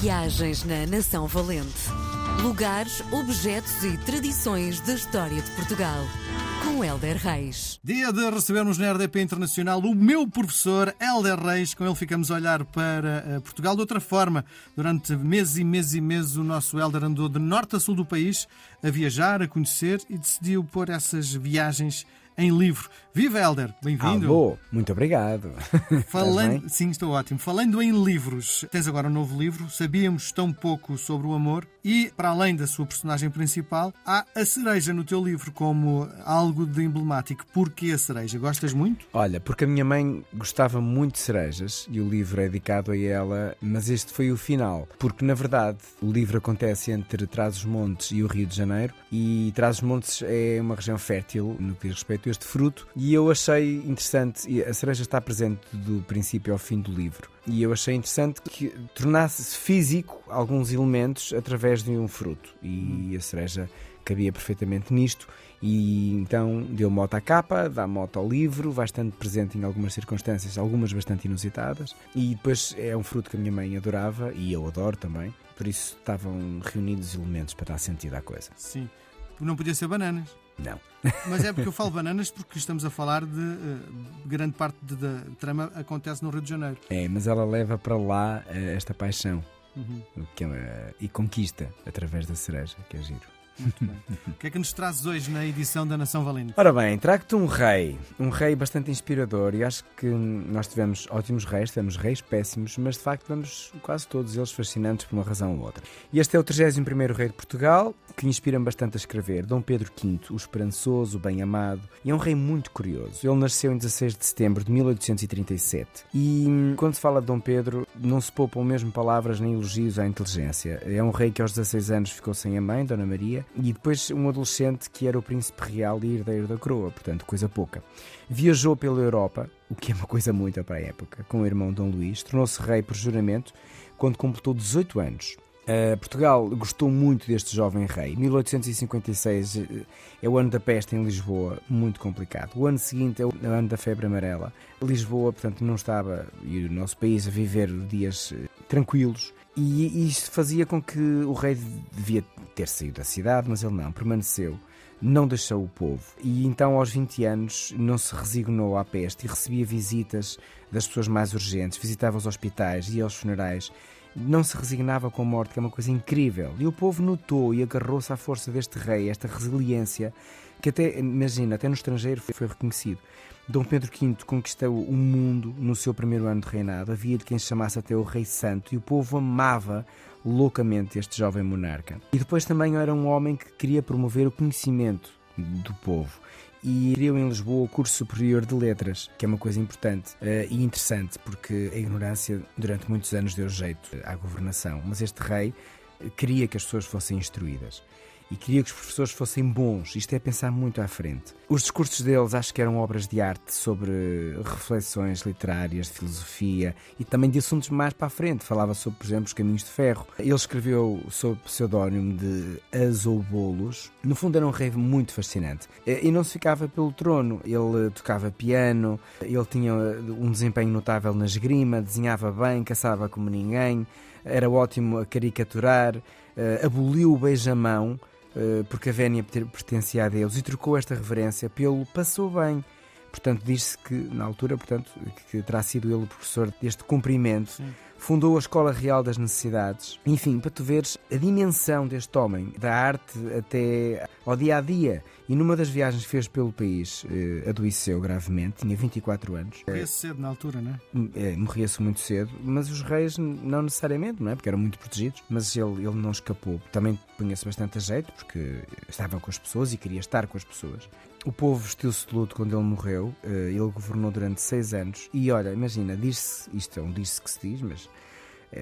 Viagens na Nação Valente. Lugares, objetos e tradições da história de Portugal. Com Helder Reis. Dia de recebermos na RDP Internacional o meu professor Helder Reis. Com ele ficamos a olhar para eh, Portugal de outra forma. Durante meses e meses e meses o nosso Helder andou de norte a sul do país a viajar, a conhecer e decidiu pôr essas viagens em livro. Viva Helder, bem-vindo. Alô, muito obrigado. Falando, sim, estou ótimo. Falando em livros, tens agora um novo livro. Sabíamos tão pouco sobre o amor e, para além da sua personagem principal, há a cereja no teu livro como algo de emblemático. Porquê a cereja? Gostas muito? Olha, porque a minha mãe gostava muito de cerejas e o livro é dedicado a ela, mas este foi o final. Porque, na verdade, o livro acontece entre Trás-os-Montes e o Rio de Janeiro e Trás-os-Montes é uma região fértil no que diz respeito a este fruto e eu achei interessante, a cereja está presente do princípio ao fim do livro, e eu achei interessante que tornasse físico alguns elementos através de um fruto e a cereja cabia perfeitamente nisto e então deu moto à capa, dá moto ao livro, vai estando presente em algumas circunstâncias, algumas bastante inusitadas e depois é um fruto que a minha mãe adorava e eu adoro também, por isso estavam reunidos elementos para dar sentido à coisa. Sim. Não podia ser bananas. Não. Mas é porque eu falo bananas porque estamos a falar de uh, grande parte da trama acontece no Rio de Janeiro. É, mas ela leva para lá uh, esta paixão Uhum. que é, e conquista através da cereja, que é giro. Muito bem. O que é que nos trazes hoje na edição da Nação Valente? Ora bem, trago-te um rei, um rei bastante inspirador e acho que nós tivemos ótimos reis, tivemos reis péssimos, mas de facto tivemos quase todos eles fascinantes por uma razão ou outra. E este é o 31º rei de Portugal, que inspira-me bastante a escrever, Dom Pedro V, o esperançoso, o bem-amado, e é um rei muito curioso. Ele nasceu em 16 de setembro de 1837 e quando se fala de Dom Pedro não se poupam mesmo palavras nem elogios à inteligência. É um rei que aos 16 anos ficou sem a mãe, Dona Maria, e depois um adolescente que era o príncipe real e herdeiro da coroa, portanto, coisa pouca. Viajou pela Europa, o que é uma coisa muita para a época, com o irmão Dom Luís, tornou-se rei por juramento quando completou 18 anos. Uh, Portugal gostou muito deste jovem rei. 1856 uh, é o ano da peste em Lisboa, muito complicado. O ano seguinte é o ano da febre amarela. Lisboa, portanto, não estava, e o nosso país, a viver dias uh, tranquilos. E isto fazia com que o rei devia ter saído da cidade, mas ele não, permaneceu, não deixou o povo. E então, aos 20 anos, não se resignou à peste e recebia visitas das pessoas mais urgentes, visitava os hospitais, ia aos funerais. Não se resignava com a morte, que é uma coisa incrível. E o povo notou e agarrou-se à força deste rei, esta resiliência, que até, imagina, até no estrangeiro foi reconhecido. Dom Pedro V conquistou o mundo no seu primeiro ano de reinado. Havia de quem chamasse até o Rei Santo e o povo amava loucamente este jovem monarca. E depois também era um homem que queria promover o conhecimento do povo. E criou em Lisboa o curso superior de letras, que é uma coisa importante uh, e interessante, porque a ignorância durante muitos anos deu jeito à governação. Mas este rei queria que as pessoas fossem instruídas e queria que os professores fossem bons. Isto é pensar muito à frente. Os discursos deles acho que eram obras de arte sobre reflexões literárias, de filosofia e também de assuntos mais para a frente. Falava sobre, por exemplo, os caminhos de ferro. Ele escreveu sob o pseudónimo de Azoubolos. No fundo era um rei muito fascinante. E não se ficava pelo trono. Ele tocava piano, ele tinha um desempenho notável na esgrima, desenhava bem, caçava como ninguém, era ótimo a caricaturar, aboliu o beijamão porque a vénia pertencia a Deus e trocou esta reverência pelo passou bem. Portanto, diz-se que, na altura, portanto, que terá sido ele o professor deste cumprimento. Sim. Fundou a Escola Real das Necessidades. Enfim, para tu veres a dimensão deste homem, da arte até ao dia a dia. E numa das viagens que fez pelo país, eh, adoeceu gravemente, tinha 24 anos. Morria cedo na altura, não é? Eh, Morria-se muito cedo, mas os reis não necessariamente, não é? Porque eram muito protegidos, mas ele, ele não escapou. Também punha-se bastante a jeito, porque estava com as pessoas e queria estar com as pessoas. O povo vestiu-se de luto quando ele morreu. Ele governou durante seis anos. E olha, imagina, diz-se, isto é um diz-se que se diz, mas,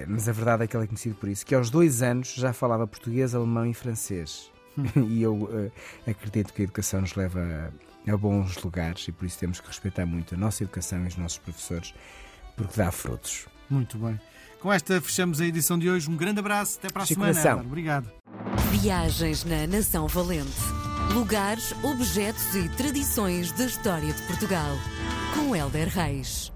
mas a verdade é que ele é conhecido por isso, que aos dois anos já falava português, alemão e francês. e eu uh, acredito que a educação nos leva a, a bons lugares e por isso temos que respeitar muito a nossa educação e os nossos professores, porque dá frutos. Muito bem. Com esta fechamos a edição de hoje. Um grande abraço. Até para a semana. Circulação. Helder. Obrigado. Viagens na Nação Valente. Lugares, objetos e tradições da história de Portugal. Com Helder Reis.